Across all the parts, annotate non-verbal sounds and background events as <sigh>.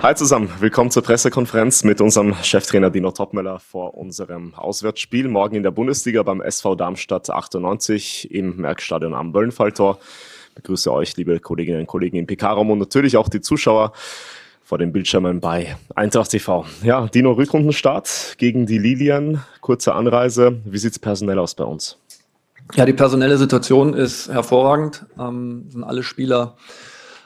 Hi zusammen, willkommen zur Pressekonferenz mit unserem Cheftrainer Dino Topmeller vor unserem Auswärtsspiel morgen in der Bundesliga beim SV Darmstadt 98 im Merkstadion am Böllenfalltor. Ich begrüße euch, liebe Kolleginnen und Kollegen im PK-Raum und natürlich auch die Zuschauer vor den Bildschirmen bei Eintracht TV. Ja, Dino Rückrundenstart gegen die Lilien, kurze Anreise. Wie sieht es personell aus bei uns? Ja, die personelle Situation ist hervorragend. Ähm, sind alle Spieler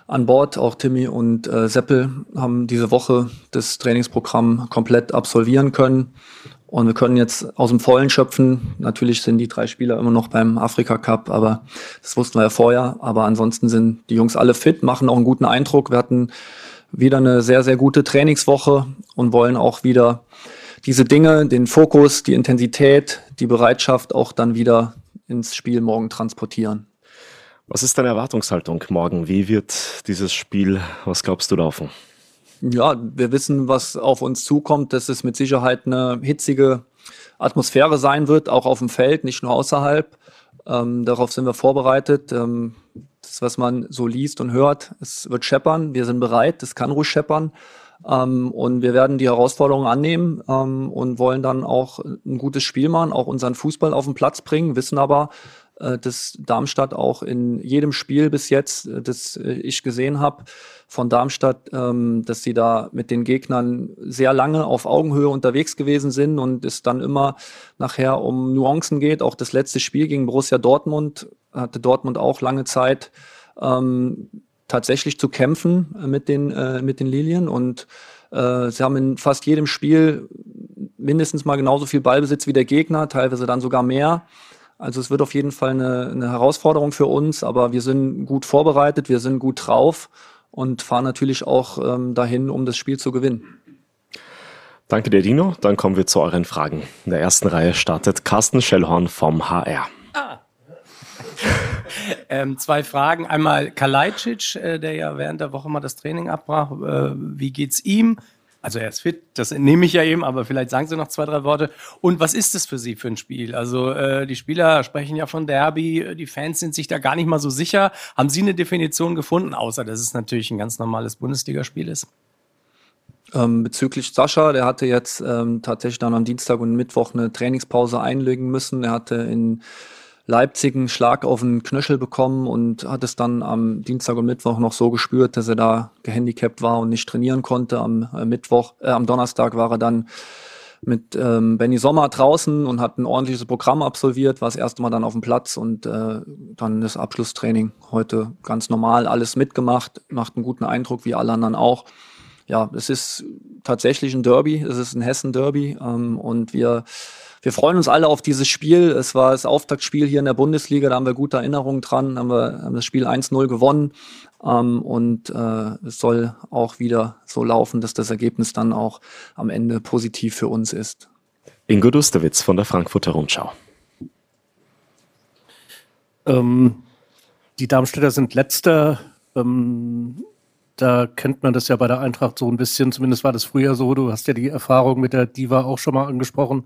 an Bord. Auch Timmy und äh, Seppel haben diese Woche das Trainingsprogramm komplett absolvieren können. Und wir können jetzt aus dem Vollen schöpfen. Natürlich sind die drei Spieler immer noch beim Afrika Cup, aber das wussten wir ja vorher. Aber ansonsten sind die Jungs alle fit, machen auch einen guten Eindruck. Wir hatten wieder eine sehr, sehr gute Trainingswoche und wollen auch wieder diese Dinge, den Fokus, die Intensität, die Bereitschaft auch dann wieder ins Spiel morgen transportieren. Was ist deine Erwartungshaltung morgen? Wie wird dieses Spiel, was glaubst du, laufen? Ja, wir wissen, was auf uns zukommt, dass es mit Sicherheit eine hitzige Atmosphäre sein wird, auch auf dem Feld, nicht nur außerhalb. Ähm, darauf sind wir vorbereitet. Ähm, das, was man so liest und hört, es wird scheppern. Wir sind bereit, es kann ruhig scheppern. Ähm, und wir werden die Herausforderungen annehmen ähm, und wollen dann auch ein gutes Spiel machen, auch unseren Fußball auf den Platz bringen, wissen aber, dass Darmstadt auch in jedem Spiel bis jetzt, äh, das äh, ich gesehen habe, von Darmstadt, ähm, dass sie da mit den Gegnern sehr lange auf Augenhöhe unterwegs gewesen sind und es dann immer nachher um Nuancen geht. Auch das letzte Spiel gegen Borussia Dortmund hatte Dortmund auch lange Zeit ähm, tatsächlich zu kämpfen mit den, äh, mit den Lilien und äh, sie haben in fast jedem Spiel mindestens mal genauso viel Ballbesitz wie der Gegner, teilweise dann sogar mehr. Also es wird auf jeden Fall eine, eine Herausforderung für uns, aber wir sind gut vorbereitet, wir sind gut drauf und fahren natürlich auch ähm, dahin, um das Spiel zu gewinnen. Danke dir, Dino. Dann kommen wir zu euren Fragen. In der ersten Reihe startet Carsten Schellhorn vom HR. Ah. <laughs> ähm, zwei Fragen. Einmal Kalajdzic, äh, der ja während der Woche mal das Training abbrach. Äh, wie geht's ihm? Also er ist fit, das nehme ich ja eben, aber vielleicht sagen Sie noch zwei, drei Worte. Und was ist es für Sie für ein Spiel? Also äh, die Spieler sprechen ja von Derby, die Fans sind sich da gar nicht mal so sicher. Haben Sie eine Definition gefunden, außer dass es natürlich ein ganz normales Bundesligaspiel ist? Ähm, bezüglich Sascha, der hatte jetzt ähm, tatsächlich dann am Dienstag und Mittwoch eine Trainingspause einlegen müssen. Er hatte in Leipzig einen Schlag auf den Knöchel bekommen und hat es dann am Dienstag und Mittwoch noch so gespürt, dass er da gehandicapt war und nicht trainieren konnte. Am äh, Mittwoch, äh, am Donnerstag war er dann mit ähm, Benny Sommer draußen und hat ein ordentliches Programm absolviert, war das erste Mal dann auf dem Platz und äh, dann das Abschlusstraining heute ganz normal, alles mitgemacht, macht einen guten Eindruck, wie alle anderen auch. Ja, es ist tatsächlich ein Derby, es ist ein Hessen-Derby ähm, und wir wir freuen uns alle auf dieses Spiel. Es war das Auftaktspiel hier in der Bundesliga, da haben wir gute Erinnerungen dran, haben wir haben das Spiel 1-0 gewonnen. Ähm, und äh, es soll auch wieder so laufen, dass das Ergebnis dann auch am Ende positiv für uns ist. Ingo Dustewitz von der Frankfurter Rundschau. Ähm, die Darmstädter sind letzter. Ähm, da kennt man das ja bei der Eintracht so ein bisschen, zumindest war das früher so. Du hast ja die Erfahrung mit der Diva auch schon mal angesprochen.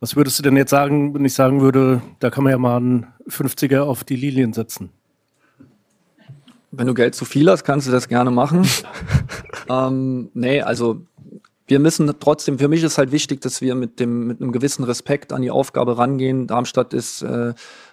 Was würdest du denn jetzt sagen, wenn ich sagen würde, da kann man ja mal einen 50er auf die Lilien setzen? Wenn du Geld zu viel hast, kannst du das gerne machen. <laughs> ähm, nee, also wir müssen trotzdem, für mich ist halt wichtig, dass wir mit dem, mit einem gewissen Respekt an die Aufgabe rangehen. Darmstadt ist äh,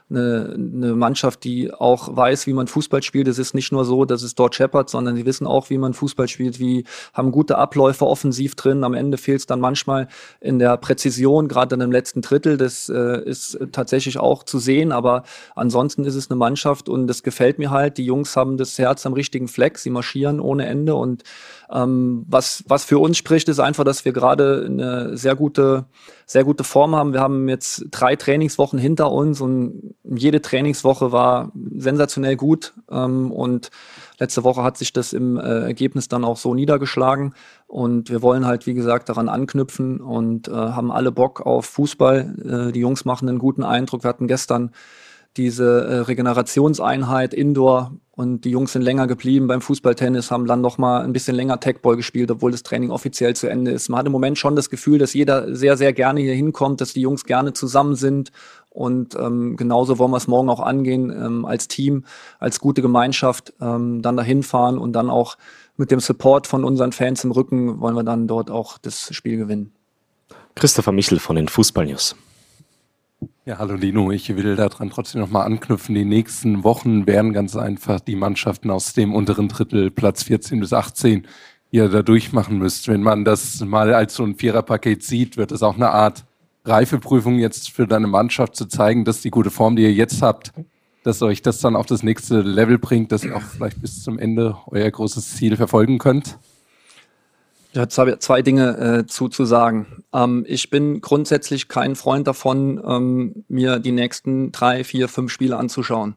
eine, eine Mannschaft, die auch weiß, wie man Fußball spielt. Es ist nicht nur so, dass es dort scheppert, sondern sie wissen auch, wie man Fußball spielt, wie haben gute Abläufe offensiv drin. Am Ende fehlt es dann manchmal in der Präzision, gerade in dem letzten Drittel. Das äh, ist tatsächlich auch zu sehen, aber ansonsten ist es eine Mannschaft und das gefällt mir halt. Die Jungs haben das Herz am richtigen Fleck, sie marschieren ohne Ende und ähm, was, was für uns spricht, ist einfach, dass wir gerade eine sehr gute, sehr gute Form haben. Wir haben jetzt drei Trainingswochen hinter uns und jede Trainingswoche war sensationell gut. Ähm, und letzte Woche hat sich das im äh, Ergebnis dann auch so niedergeschlagen. Und wir wollen halt, wie gesagt, daran anknüpfen und äh, haben alle Bock auf Fußball. Äh, die Jungs machen einen guten Eindruck. Wir hatten gestern diese äh, Regenerationseinheit Indoor und die Jungs sind länger geblieben beim Fußballtennis, haben dann noch mal ein bisschen länger Tagball gespielt, obwohl das Training offiziell zu Ende ist. Man hat im Moment schon das Gefühl, dass jeder sehr, sehr gerne hier hinkommt, dass die Jungs gerne zusammen sind und ähm, genauso wollen wir es morgen auch angehen, ähm, als Team, als gute Gemeinschaft, ähm, dann dahin fahren und dann auch mit dem Support von unseren Fans im Rücken wollen wir dann dort auch das Spiel gewinnen. Christopher Michel von den Fußball News. Ja, hallo Lino, ich will daran trotzdem nochmal anknüpfen. Die nächsten Wochen werden ganz einfach die Mannschaften aus dem unteren Drittel, Platz 14 bis 18, ihr da durchmachen müsst. Wenn man das mal als so ein Viererpaket sieht, wird es auch eine Art Reifeprüfung jetzt für deine Mannschaft zu zeigen, dass die gute Form, die ihr jetzt habt, dass euch das dann auf das nächste Level bringt, dass ihr auch vielleicht bis zum Ende euer großes Ziel verfolgen könnt? Ich habe zwei Dinge äh, zu, sagen. Ähm, ich bin grundsätzlich kein Freund davon, ähm, mir die nächsten drei, vier, fünf Spiele anzuschauen.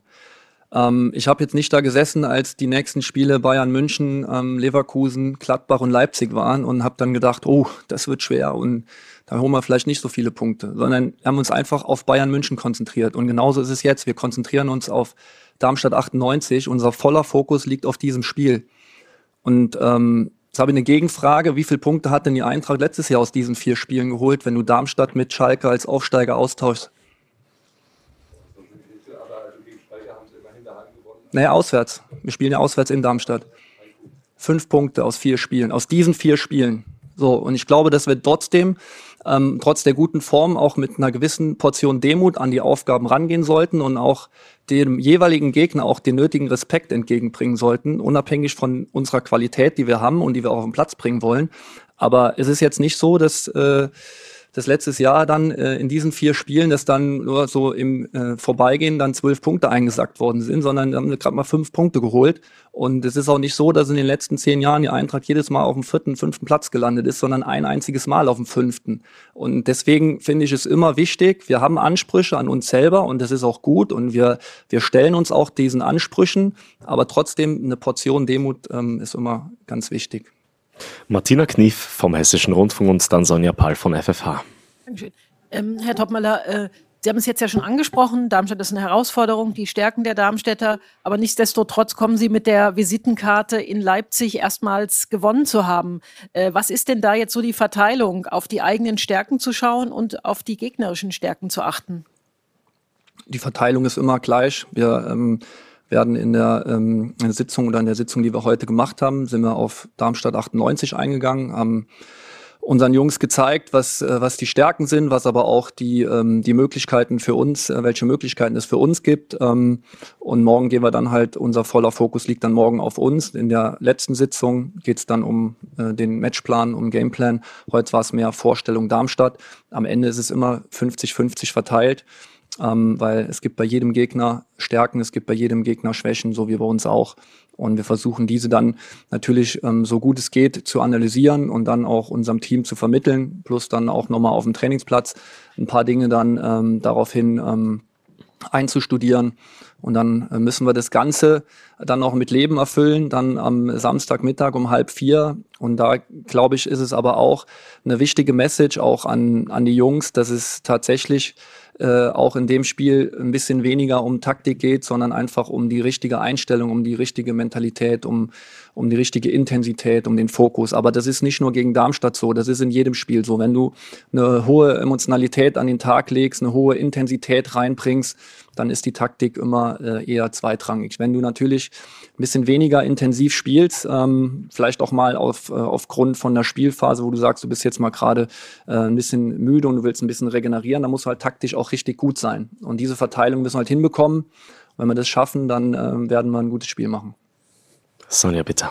Ähm, ich habe jetzt nicht da gesessen, als die nächsten Spiele Bayern München, ähm, Leverkusen, Gladbach und Leipzig waren und habe dann gedacht, oh, das wird schwer und da holen wir vielleicht nicht so viele Punkte, sondern wir haben uns einfach auf Bayern München konzentriert. Und genauso ist es jetzt. Wir konzentrieren uns auf Darmstadt 98. Unser voller Fokus liegt auf diesem Spiel. Und ähm, habe ich eine Gegenfrage. Wie viele Punkte hat denn die Eintracht letztes Jahr aus diesen vier Spielen geholt, wenn du Darmstadt mit Schalke als Aufsteiger austauschst? Naja, auswärts. Wir spielen ja auswärts in Darmstadt. Fünf Punkte aus vier Spielen, aus diesen vier Spielen. So, und ich glaube, dass wir trotzdem ähm, trotz der guten Form auch mit einer gewissen Portion Demut an die Aufgaben rangehen sollten und auch dem jeweiligen Gegner auch den nötigen Respekt entgegenbringen sollten, unabhängig von unserer Qualität, die wir haben und die wir auch auf den Platz bringen wollen. Aber es ist jetzt nicht so, dass äh, das letztes Jahr dann äh, in diesen vier Spielen, dass dann nur so im äh, Vorbeigehen dann zwölf Punkte eingesackt worden sind, sondern haben gerade mal fünf Punkte geholt. Und es ist auch nicht so, dass in den letzten zehn Jahren die Eintracht jedes Mal auf dem vierten, fünften Platz gelandet ist, sondern ein einziges Mal auf dem fünften. Und deswegen finde ich es immer wichtig, wir haben Ansprüche an uns selber und das ist auch gut und wir, wir stellen uns auch diesen Ansprüchen, aber trotzdem eine Portion Demut ähm, ist immer ganz wichtig. Martina Knief vom Hessischen Rundfunk und dann Sonja Pall von FFH. Dankeschön. Ähm, Herr Topmöller, äh, Sie haben es jetzt ja schon angesprochen, Darmstadt ist eine Herausforderung, die Stärken der Darmstädter, aber nichtsdestotrotz kommen Sie mit der Visitenkarte in Leipzig erstmals gewonnen zu haben. Äh, was ist denn da jetzt so die Verteilung, auf die eigenen Stärken zu schauen und auf die gegnerischen Stärken zu achten? Die Verteilung ist immer gleich. Wir ähm, werden in der, ähm, Sitzung oder in der Sitzung, die wir heute gemacht haben, sind wir auf Darmstadt 98 eingegangen, haben unseren Jungs gezeigt, was, äh, was die Stärken sind, was aber auch die, ähm, die Möglichkeiten für uns, äh, welche Möglichkeiten es für uns gibt. Ähm, und morgen gehen wir dann halt, unser voller Fokus liegt dann morgen auf uns. In der letzten Sitzung geht es dann um äh, den Matchplan, um Gameplan. Heute war es mehr Vorstellung Darmstadt. Am Ende ist es immer 50-50 verteilt ähm, weil es gibt bei jedem Gegner Stärken, es gibt bei jedem Gegner Schwächen, so wie bei uns auch. Und wir versuchen diese dann natürlich ähm, so gut es geht zu analysieren und dann auch unserem Team zu vermitteln, plus dann auch nochmal auf dem Trainingsplatz ein paar Dinge dann ähm, daraufhin ähm, einzustudieren. Und dann äh, müssen wir das Ganze dann auch mit Leben erfüllen, dann am Samstagmittag um halb vier. Und da, glaube ich, ist es aber auch eine wichtige Message auch an, an die Jungs, dass es tatsächlich äh, auch in dem Spiel ein bisschen weniger um Taktik geht, sondern einfach um die richtige Einstellung, um die richtige Mentalität, um, um die richtige Intensität, um den Fokus. Aber das ist nicht nur gegen Darmstadt so, das ist in jedem Spiel so. Wenn du eine hohe Emotionalität an den Tag legst, eine hohe Intensität reinbringst, dann ist die Taktik immer äh, eher zweitrangig. Wenn du natürlich ein bisschen weniger intensiv spielst, ähm, vielleicht auch mal auf, äh, aufgrund von der Spielphase, wo du sagst, du bist jetzt mal gerade äh, ein bisschen müde und du willst ein bisschen regenerieren, dann musst du halt taktisch auch richtig gut sein. Und diese Verteilung müssen wir halt hinbekommen. wenn wir das schaffen, dann äh, werden wir ein gutes Spiel machen. Sonja, bitte.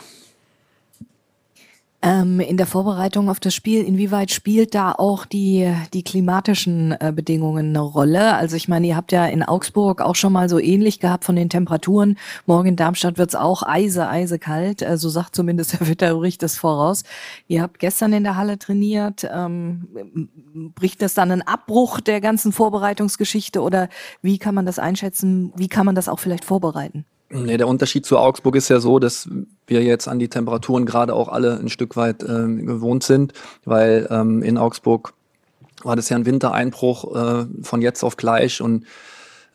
Ähm, in der Vorbereitung auf das Spiel, inwieweit spielt da auch die, die klimatischen äh, Bedingungen eine Rolle? Also ich meine, ihr habt ja in Augsburg auch schon mal so ähnlich gehabt von den Temperaturen. Morgen in Darmstadt wird's auch eise, eise kalt. Äh, so sagt zumindest <laughs> der Wetterbericht das voraus. Ihr habt gestern in der Halle trainiert. Ähm, bricht das dann einen Abbruch der ganzen Vorbereitungsgeschichte oder wie kann man das einschätzen? Wie kann man das auch vielleicht vorbereiten? Nee, der Unterschied zu Augsburg ist ja so, dass wir jetzt an die Temperaturen gerade auch alle ein Stück weit ähm, gewohnt sind, weil ähm, in Augsburg war das ja ein Wintereinbruch äh, von jetzt auf gleich und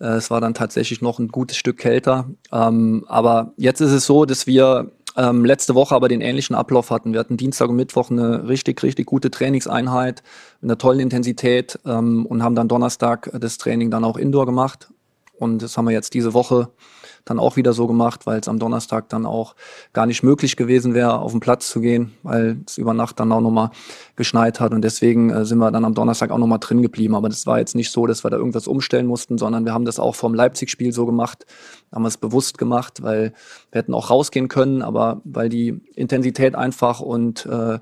äh, es war dann tatsächlich noch ein gutes Stück kälter. Ähm, aber jetzt ist es so, dass wir ähm, letzte Woche aber den ähnlichen Ablauf hatten. Wir hatten Dienstag und Mittwoch eine richtig, richtig gute Trainingseinheit mit einer tollen Intensität ähm, und haben dann Donnerstag das Training dann auch indoor gemacht Und das haben wir jetzt diese Woche dann auch wieder so gemacht, weil es am Donnerstag dann auch gar nicht möglich gewesen wäre, auf den Platz zu gehen, weil es über Nacht dann auch nochmal geschneit hat. Und deswegen äh, sind wir dann am Donnerstag auch nochmal drin geblieben. Aber das war jetzt nicht so, dass wir da irgendwas umstellen mussten, sondern wir haben das auch vom Leipzig-Spiel so gemacht, haben wir es bewusst gemacht, weil wir hätten auch rausgehen können, aber weil die Intensität einfach und äh,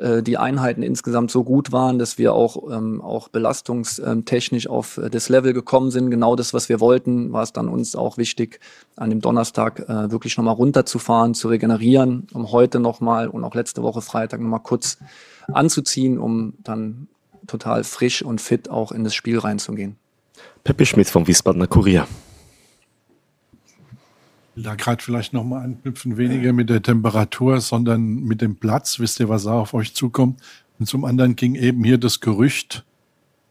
äh, die Einheiten insgesamt so gut waren, dass wir auch, ähm, auch belastungstechnisch auf äh, das Level gekommen sind. Genau das, was wir wollten, war es dann uns auch wichtig, an dem Donnerstag äh, wirklich nochmal runterzufahren, zu regenerieren, um heute nochmal und auch letzte Woche Freitag nochmal kurz anzuziehen, um dann total frisch und fit auch in das Spiel reinzugehen. Peppe Schmidt vom Wiesbadener Kurier da gerade vielleicht nochmal anknüpfen, weniger mit der Temperatur, sondern mit dem Platz. Wisst ihr, was da auf euch zukommt? Und zum anderen ging eben hier das Gerücht,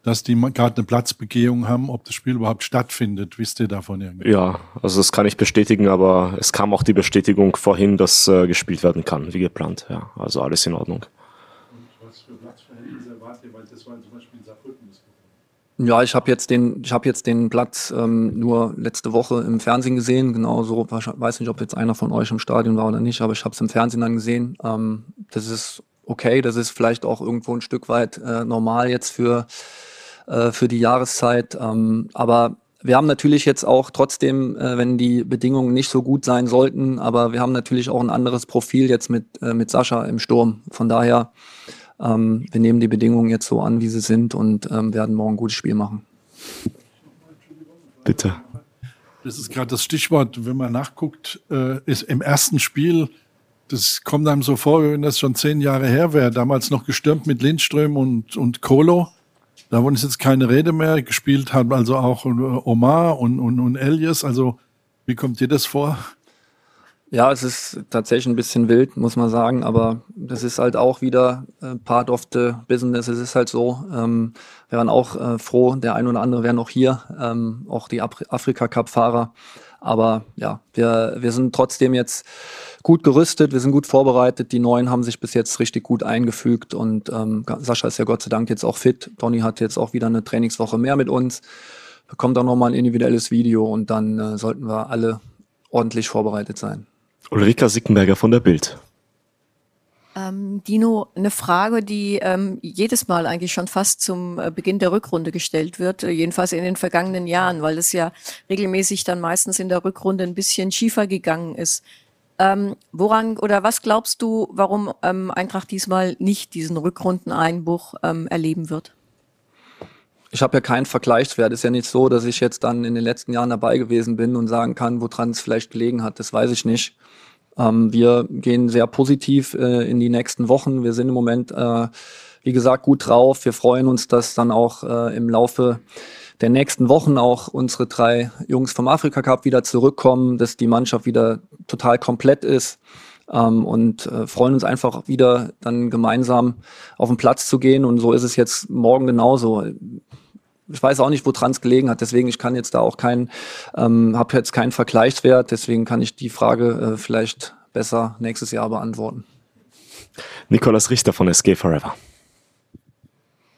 dass die gerade eine Platzbegehung haben, ob das Spiel überhaupt stattfindet. Wisst ihr davon irgendwie? Ja, also das kann ich bestätigen, aber es kam auch die Bestätigung vorhin, dass äh, gespielt werden kann, wie geplant. Ja, also alles in Ordnung. Und was für Platzverhältnisse erwartet ihr? Weil das war zum Beispiel ja, ich habe jetzt den, ich habe jetzt den Platz ähm, nur letzte Woche im Fernsehen gesehen. Genauso, weiß nicht, ob jetzt einer von euch im Stadion war oder nicht, aber ich habe es im Fernsehen dann gesehen. Ähm, das ist okay, das ist vielleicht auch irgendwo ein Stück weit äh, normal jetzt für äh, für die Jahreszeit. Ähm, aber wir haben natürlich jetzt auch trotzdem, äh, wenn die Bedingungen nicht so gut sein sollten, aber wir haben natürlich auch ein anderes Profil jetzt mit äh, mit Sascha im Sturm. Von daher ähm, wir nehmen die Bedingungen jetzt so an, wie sie sind und ähm, werden morgen ein gutes Spiel machen. Bitte. Das ist gerade das Stichwort, wenn man nachguckt, äh, ist im ersten Spiel, das kommt einem so vor, wenn das schon zehn Jahre her wäre, damals noch gestürmt mit Lindström und, und Kolo. Davon ist jetzt keine Rede mehr. Gespielt haben also auch Omar und, und, und Elias. Also, wie kommt dir das vor? Ja, es ist tatsächlich ein bisschen wild, muss man sagen, aber das ist halt auch wieder äh, part of the business. Es ist halt so. Ähm, wir waren auch äh, froh, der ein oder andere wäre noch hier, ähm, auch die Afrika-Cup-Fahrer. Aber ja, wir, wir sind trotzdem jetzt gut gerüstet, wir sind gut vorbereitet. Die Neuen haben sich bis jetzt richtig gut eingefügt und ähm, Sascha ist ja Gott sei Dank jetzt auch fit. Donny hat jetzt auch wieder eine Trainingswoche mehr mit uns. Bekommt auch nochmal ein individuelles Video und dann äh, sollten wir alle ordentlich vorbereitet sein. Ulrika Sickenberger von der Bild. Ähm, Dino, eine Frage, die ähm, jedes Mal eigentlich schon fast zum äh, Beginn der Rückrunde gestellt wird, äh, jedenfalls in den vergangenen Jahren, weil es ja regelmäßig dann meistens in der Rückrunde ein bisschen schiefer gegangen ist. Ähm, woran oder was glaubst du, warum ähm, Eintracht diesmal nicht diesen Rückrundeneinbruch ähm, erleben wird? Ich habe ja keinen Vergleichswert. Ist ja nicht so, dass ich jetzt dann in den letzten Jahren dabei gewesen bin und sagen kann, woran es vielleicht gelegen hat. Das weiß ich nicht. Ähm, wir gehen sehr positiv äh, in die nächsten Wochen. Wir sind im Moment, äh, wie gesagt, gut drauf. Wir freuen uns, dass dann auch äh, im Laufe der nächsten Wochen auch unsere drei Jungs vom Afrika Cup wieder zurückkommen, dass die Mannschaft wieder total komplett ist. Ähm, und äh, freuen uns einfach wieder dann gemeinsam auf den Platz zu gehen. Und so ist es jetzt morgen genauso ich weiß auch nicht, woran es gelegen hat. Deswegen, ich kann jetzt da auch keinen, ähm, habe jetzt keinen Vergleichswert. Deswegen kann ich die Frage äh, vielleicht besser nächstes Jahr beantworten. Nikolas Richter von SG Forever.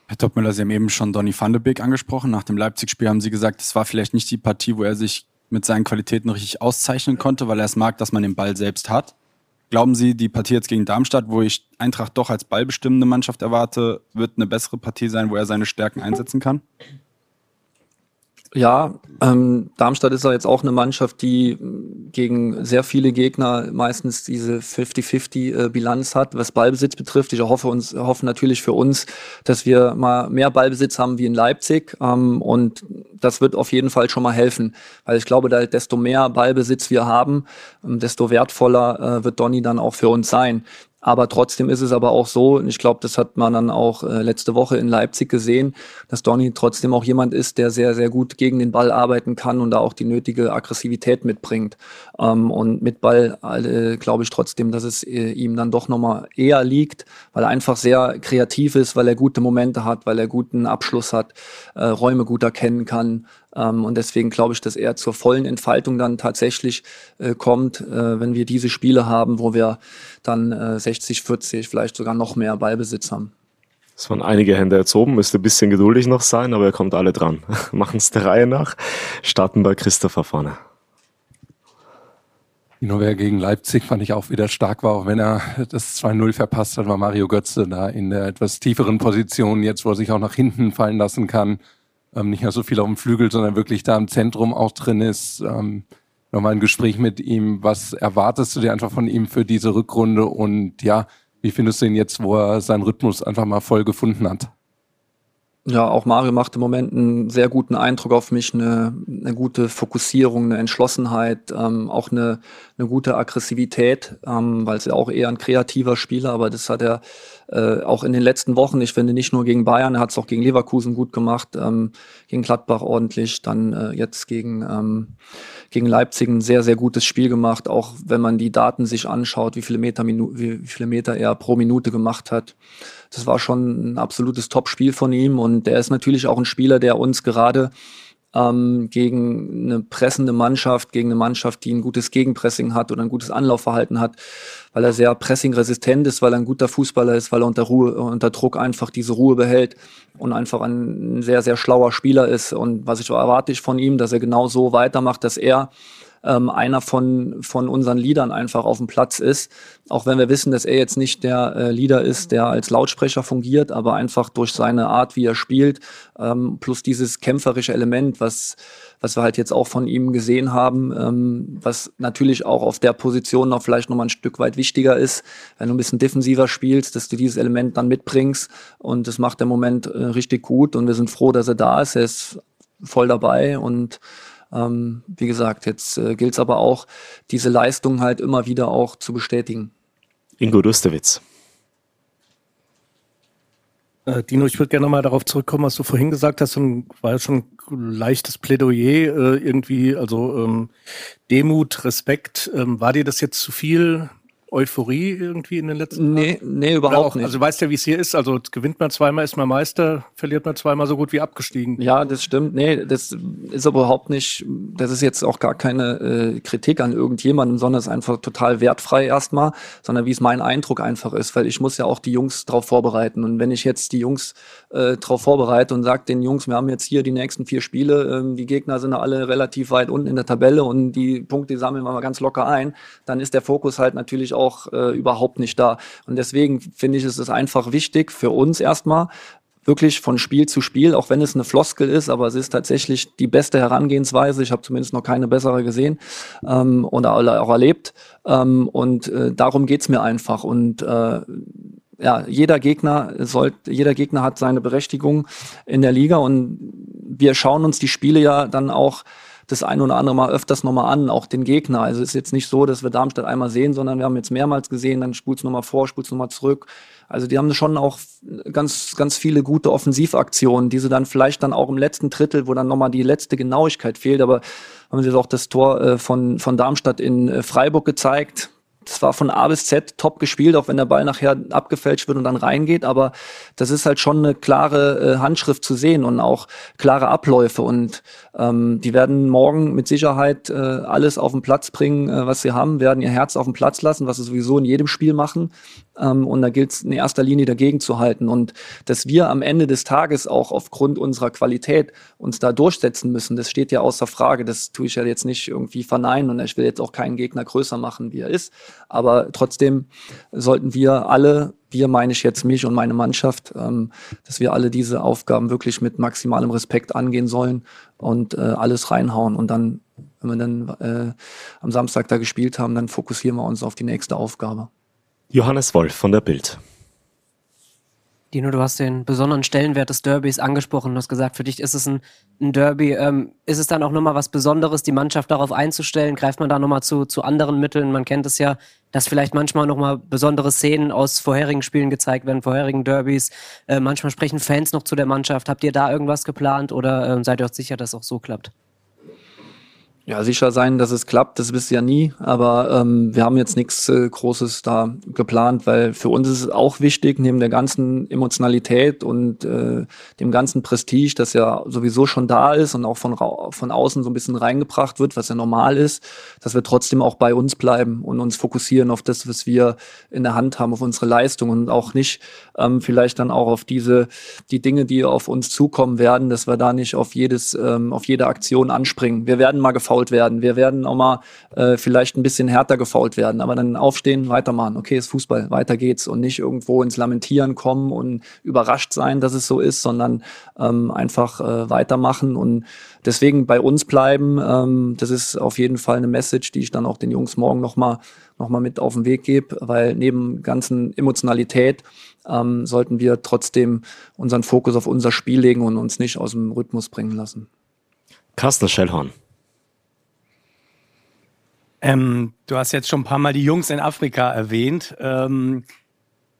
Herr Topmüller, Sie haben eben schon Donny van de Beek angesprochen. Nach dem Leipzig-Spiel haben Sie gesagt, es war vielleicht nicht die Partie, wo er sich mit seinen Qualitäten richtig auszeichnen konnte, weil er es mag, dass man den Ball selbst hat. Glauben Sie, die Partie jetzt gegen Darmstadt, wo ich Eintracht doch als ballbestimmende Mannschaft erwarte, wird eine bessere Partie sein, wo er seine Stärken einsetzen kann? Ja, ähm, Darmstadt ist ja jetzt auch eine Mannschaft, die gegen sehr viele Gegner meistens diese 50-50-Bilanz äh, hat, was Ballbesitz betrifft. Ich hoffe, uns, hoffe natürlich für uns, dass wir mal mehr Ballbesitz haben wie in Leipzig. Ähm, und das wird auf jeden Fall schon mal helfen, weil ich glaube, da desto mehr Ballbesitz wir haben, ähm, desto wertvoller äh, wird Donny dann auch für uns sein. Aber trotzdem ist es aber auch so, und ich glaube, das hat man dann auch äh, letzte Woche in Leipzig gesehen, dass Donny trotzdem auch jemand ist, der sehr, sehr gut gegen den Ball arbeiten kann und da auch die nötige Aggressivität mitbringt. Ähm, und mit Ball äh, glaube ich trotzdem, dass es äh, ihm dann doch nochmal eher liegt, weil er einfach sehr kreativ ist, weil er gute Momente hat, weil er guten Abschluss hat, äh, Räume gut erkennen kann. Ähm, und deswegen glaube ich, dass er zur vollen Entfaltung dann tatsächlich äh, kommt, äh, wenn wir diese Spiele haben, wo wir dann äh, 60, 40, vielleicht sogar noch mehr Ballbesitz haben. Es waren einige Hände jetzt oben, müsste ein bisschen geduldig noch sein, aber ihr kommt alle dran. <laughs> Machen es der Reihe nach. Starten bei Christopher vorne. Dino, wer gegen Leipzig fand ich auch wieder stark war, auch wenn er das 2-0 verpasst hat, war Mario Götze da in der etwas tieferen Position, jetzt wo er sich auch nach hinten fallen lassen kann. Ähm, nicht mehr so viel auf dem Flügel, sondern wirklich da im Zentrum auch drin ist. Ähm, Nochmal ein Gespräch mit ihm. Was erwartest du dir einfach von ihm für diese Rückrunde? Und ja, wie findest du ihn jetzt, wo er seinen Rhythmus einfach mal voll gefunden hat? Ja, auch Mario macht im Moment einen sehr guten Eindruck auf mich, eine, eine gute Fokussierung, eine Entschlossenheit, ähm, auch eine, eine gute Aggressivität, ähm, weil es ja auch eher ein kreativer Spieler, aber das hat er äh, auch in den letzten Wochen, ich finde nicht nur gegen Bayern, er hat es auch gegen Leverkusen gut gemacht, ähm, gegen Gladbach ordentlich, dann äh, jetzt gegen, ähm, gegen Leipzig ein sehr, sehr gutes Spiel gemacht, auch wenn man die Daten sich anschaut, wie viele Meter, Minu wie, viele Meter er pro Minute gemacht hat. Das war schon ein absolutes Top-Spiel von ihm und der ist natürlich auch ein Spieler, der uns gerade ähm, gegen eine pressende Mannschaft, gegen eine Mannschaft, die ein gutes Gegenpressing hat oder ein gutes Anlaufverhalten hat, weil er sehr pressingresistent ist, weil er ein guter Fußballer ist, weil er unter Ruhe, unter Druck einfach diese Ruhe behält und einfach ein sehr, sehr schlauer Spieler ist. Und was ich erwarte ich von ihm, dass er genau so weitermacht, dass er ähm, einer von, von unseren Liedern einfach auf dem Platz ist. Auch wenn wir wissen, dass er jetzt nicht der äh, Leader ist, der als Lautsprecher fungiert, aber einfach durch seine Art, wie er spielt, ähm, plus dieses kämpferische Element, was was wir halt jetzt auch von ihm gesehen haben, ähm, was natürlich auch auf der Position noch vielleicht noch mal ein Stück weit wichtiger ist, wenn du ein bisschen defensiver spielst, dass du dieses Element dann mitbringst und das macht der Moment äh, richtig gut und wir sind froh, dass er da ist. Er ist voll dabei und ähm, wie gesagt, jetzt äh, gilt es aber auch, diese Leistung halt immer wieder auch zu bestätigen. Ingo Dustewitz. Äh, Dino, ich würde gerne mal darauf zurückkommen, was du vorhin gesagt hast, und war ja schon ein leichtes Plädoyer äh, irgendwie, also ähm, Demut, Respekt. Ähm, war dir das jetzt zu viel? Euphorie irgendwie in den letzten Nee, Jahren? nee, überhaupt auch, nicht. Also weißt ja, wie es hier ist. Also gewinnt man zweimal, ist man Meister, verliert man zweimal so gut wie abgestiegen. Ja, das stimmt. Nee, das ist aber überhaupt nicht, das ist jetzt auch gar keine äh, Kritik an irgendjemandem, sondern es ist einfach total wertfrei erstmal, sondern wie es mein Eindruck einfach ist, weil ich muss ja auch die Jungs darauf vorbereiten. Und wenn ich jetzt die Jungs äh, darauf vorbereite und sage den Jungs, wir haben jetzt hier die nächsten vier Spiele, ähm, die Gegner sind alle relativ weit unten in der Tabelle und die Punkte sammeln wir mal ganz locker ein, dann ist der Fokus halt natürlich auch auch äh, überhaupt nicht da. Und deswegen finde ich, ist es einfach wichtig für uns erstmal, wirklich von Spiel zu Spiel, auch wenn es eine Floskel ist, aber es ist tatsächlich die beste Herangehensweise. Ich habe zumindest noch keine bessere gesehen ähm, oder auch erlebt. Ähm, und äh, darum geht's mir einfach. Und äh, ja, jeder Gegner sollte, jeder Gegner hat seine Berechtigung in der Liga und wir schauen uns die Spiele ja dann auch das ein oder andere Mal öfters nochmal an, auch den Gegner. Also es ist jetzt nicht so, dass wir Darmstadt einmal sehen, sondern wir haben jetzt mehrmals gesehen, dann spult's nochmal vor, spult's nochmal zurück. Also die haben schon auch ganz, ganz viele gute Offensivaktionen, die sie dann vielleicht dann auch im letzten Drittel, wo dann nochmal die letzte Genauigkeit fehlt, aber haben sie auch das Tor äh, von, von Darmstadt in äh, Freiburg gezeigt das war von A bis Z top gespielt, auch wenn der Ball nachher abgefälscht wird und dann reingeht. Aber das ist halt schon eine klare äh, Handschrift zu sehen und auch klare Abläufe. Und ähm, die werden morgen mit Sicherheit äh, alles auf den Platz bringen, äh, was sie haben, werden ihr Herz auf den Platz lassen, was sie sowieso in jedem Spiel machen. Ähm, und da gilt es in erster Linie dagegen zu halten. Und dass wir am Ende des Tages auch aufgrund unserer Qualität uns da durchsetzen müssen, das steht ja außer Frage. Das tue ich ja jetzt nicht irgendwie verneinen und ich will jetzt auch keinen Gegner größer machen, wie er ist. Aber trotzdem sollten wir alle, wir meine ich jetzt mich und meine Mannschaft, ähm, dass wir alle diese Aufgaben wirklich mit maximalem Respekt angehen sollen und äh, alles reinhauen. Und dann, wenn wir dann äh, am Samstag da gespielt haben, dann fokussieren wir uns auf die nächste Aufgabe. Johannes Wolf von der Bild. Dino, du hast den besonderen Stellenwert des Derbys angesprochen. Du hast gesagt, für dich ist es ein, ein Derby. Ähm, ist es dann auch nochmal was Besonderes, die Mannschaft darauf einzustellen? Greift man da nochmal zu, zu anderen Mitteln? Man kennt es ja, dass vielleicht manchmal nochmal besondere Szenen aus vorherigen Spielen gezeigt werden, vorherigen Derbys. Äh, manchmal sprechen Fans noch zu der Mannschaft. Habt ihr da irgendwas geplant oder äh, seid ihr euch sicher, dass es auch so klappt? Ja, sicher sein, dass es klappt, das wisst ihr ja nie. Aber ähm, wir haben jetzt nichts äh, Großes da geplant, weil für uns ist es auch wichtig, neben der ganzen Emotionalität und äh, dem ganzen Prestige, das ja sowieso schon da ist und auch von, von außen so ein bisschen reingebracht wird, was ja normal ist, dass wir trotzdem auch bei uns bleiben und uns fokussieren auf das, was wir in der Hand haben, auf unsere Leistung und auch nicht ähm, vielleicht dann auch auf diese, die Dinge, die auf uns zukommen werden, dass wir da nicht auf jedes, ähm, auf jede Aktion anspringen. Wir werden mal gefault werden. Wir werden auch mal äh, vielleicht ein bisschen härter gefault werden, aber dann aufstehen, weitermachen. Okay, ist Fußball, weiter geht's und nicht irgendwo ins Lamentieren kommen und überrascht sein, dass es so ist, sondern ähm, einfach äh, weitermachen und deswegen bei uns bleiben. Ähm, das ist auf jeden Fall eine Message, die ich dann auch den Jungs morgen nochmal noch mal mit auf den Weg gebe, weil neben ganzen Emotionalität ähm, sollten wir trotzdem unseren Fokus auf unser Spiel legen und uns nicht aus dem Rhythmus bringen lassen. Carsten Schellhorn. Ähm, du hast jetzt schon ein paar Mal die Jungs in Afrika erwähnt. Ähm,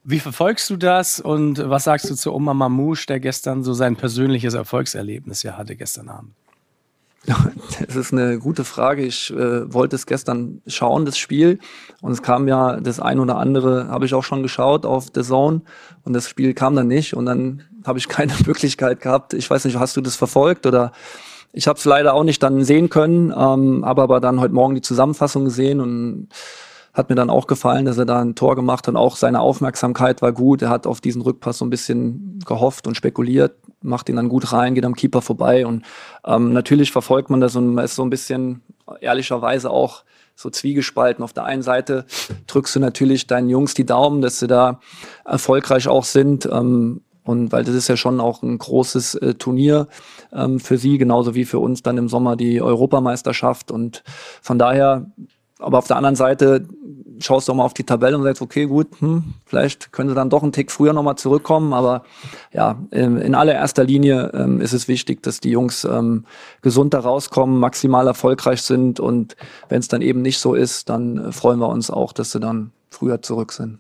wie verfolgst du das und was sagst du zu Omar Mamouche, der gestern so sein persönliches Erfolgserlebnis ja hatte gestern Abend? <laughs> Das ist eine gute Frage. Ich äh, wollte es gestern schauen, das Spiel. Und es kam ja das ein oder andere, habe ich auch schon geschaut auf The Zone. Und das Spiel kam dann nicht. Und dann habe ich keine <laughs> Möglichkeit gehabt. Ich weiß nicht, hast du das verfolgt oder ich habe es leider auch nicht dann sehen können, ähm, habe aber dann heute Morgen die Zusammenfassung gesehen und hat mir dann auch gefallen, dass er da ein Tor gemacht hat. Und auch seine Aufmerksamkeit war gut. Er hat auf diesen Rückpass so ein bisschen gehofft und spekuliert, macht ihn dann gut rein, geht am Keeper vorbei. Und ähm, natürlich verfolgt man das und man ist so ein bisschen ehrlicherweise auch so zwiegespalten. Auf der einen Seite drückst du natürlich deinen Jungs die Daumen, dass sie da erfolgreich auch sind. Ähm, und weil das ist ja schon auch ein großes äh, Turnier ähm, für sie, genauso wie für uns dann im Sommer die Europameisterschaft. Und von daher, aber auf der anderen Seite schaust du auch mal auf die Tabelle und sagst, okay, gut, hm, vielleicht können sie dann doch einen Tick früher nochmal zurückkommen. Aber ja, in allererster Linie ähm, ist es wichtig, dass die Jungs ähm, gesund da rauskommen, maximal erfolgreich sind. Und wenn es dann eben nicht so ist, dann äh, freuen wir uns auch, dass sie dann früher zurück sind.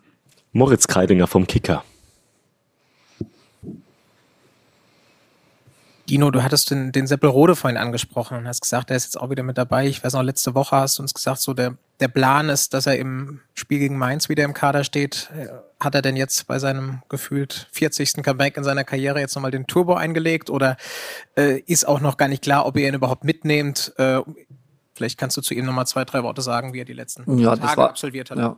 Moritz Kreidinger vom Kicker. Dino, du hattest den, den Seppelrode vorhin angesprochen und hast gesagt, er ist jetzt auch wieder mit dabei. Ich weiß noch, letzte Woche hast du uns gesagt, so der, der Plan ist, dass er im Spiel gegen Mainz wieder im Kader steht. Äh, hat er denn jetzt bei seinem gefühlt 40. Comeback in seiner Karriere jetzt nochmal den Turbo eingelegt oder äh, ist auch noch gar nicht klar, ob ihr ihn überhaupt mitnehmt? Äh, vielleicht kannst du zu ihm nochmal zwei, drei Worte sagen, wie er die letzten ja, Tage war, absolviert hat. Ja,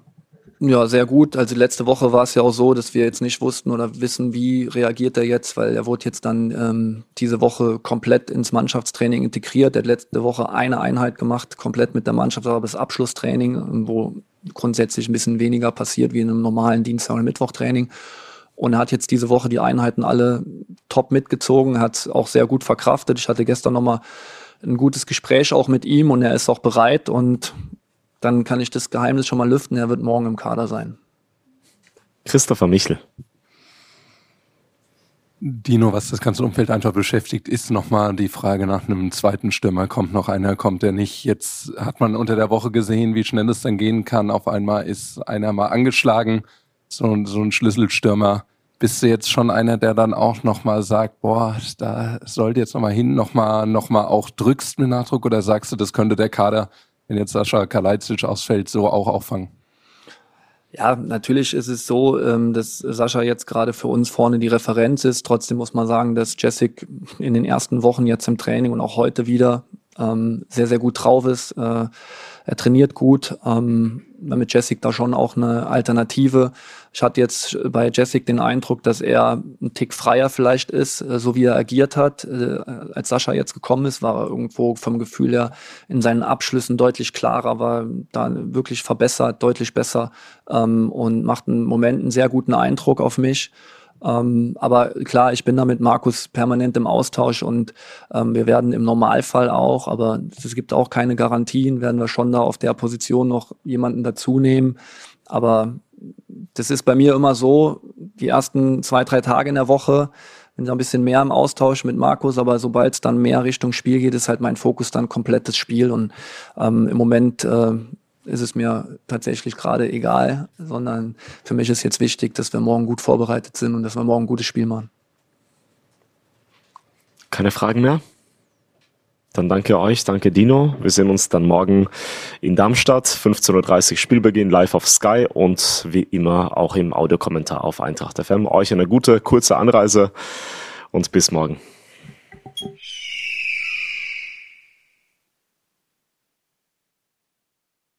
ja, sehr gut. Also letzte Woche war es ja auch so, dass wir jetzt nicht wussten oder wissen, wie reagiert er jetzt, weil er wurde jetzt dann ähm, diese Woche komplett ins Mannschaftstraining integriert. Er hat letzte Woche eine Einheit gemacht, komplett mit der Mannschaft, aber das Abschlusstraining, wo grundsätzlich ein bisschen weniger passiert wie in einem normalen Dienstag- oder Mittwochtraining. Und er hat jetzt diese Woche die Einheiten alle top mitgezogen, hat auch sehr gut verkraftet. Ich hatte gestern nochmal ein gutes Gespräch auch mit ihm und er ist auch bereit und dann kann ich das Geheimnis schon mal lüften, er wird morgen im Kader sein. Christopher Michel. Dino, was das ganze Umfeld einfach beschäftigt, ist nochmal die Frage nach einem zweiten Stürmer. Kommt noch einer, kommt der nicht? Jetzt hat man unter der Woche gesehen, wie schnell es dann gehen kann. Auf einmal ist einer mal angeschlagen, so, so ein Schlüsselstürmer. Bist du jetzt schon einer, der dann auch nochmal sagt, boah, da sollte jetzt nochmal hin, nochmal noch mal auch drückst mit Nachdruck oder sagst du, das könnte der Kader wenn jetzt Sascha Kalajdzic ausfällt, so auch auffangen? Ja, natürlich ist es so, ähm, dass Sascha jetzt gerade für uns vorne die Referenz ist. Trotzdem muss man sagen, dass Jessic in den ersten Wochen jetzt im Training und auch heute wieder ähm, sehr, sehr gut drauf ist. Er trainiert gut. Ähm, mit Jessic da schon auch eine Alternative. Ich hatte jetzt bei Jessic den Eindruck, dass er ein Tick freier vielleicht ist, äh, so wie er agiert hat. Äh, als Sascha jetzt gekommen ist, war er irgendwo vom Gefühl her in seinen Abschlüssen deutlich klarer, war da wirklich verbessert, deutlich besser ähm, und macht im Moment einen sehr guten Eindruck auf mich. Ähm, aber klar, ich bin da mit Markus permanent im Austausch und ähm, wir werden im Normalfall auch, aber es gibt auch keine Garantien, werden wir schon da auf der Position noch jemanden dazu nehmen. Aber das ist bei mir immer so, die ersten zwei, drei Tage in der Woche, bin da ein bisschen mehr im Austausch mit Markus, aber sobald es dann mehr Richtung Spiel geht, ist halt mein Fokus dann komplettes Spiel und ähm, im Moment äh, ist es mir tatsächlich gerade egal, sondern für mich ist jetzt wichtig, dass wir morgen gut vorbereitet sind und dass wir morgen ein gutes Spiel machen. Keine Fragen mehr? Dann danke euch, danke Dino. Wir sehen uns dann morgen in Darmstadt, 15.30 Uhr Spielbeginn live auf Sky und wie immer auch im Audiokommentar auf Eintracht FM. Euch eine gute, kurze Anreise und bis morgen.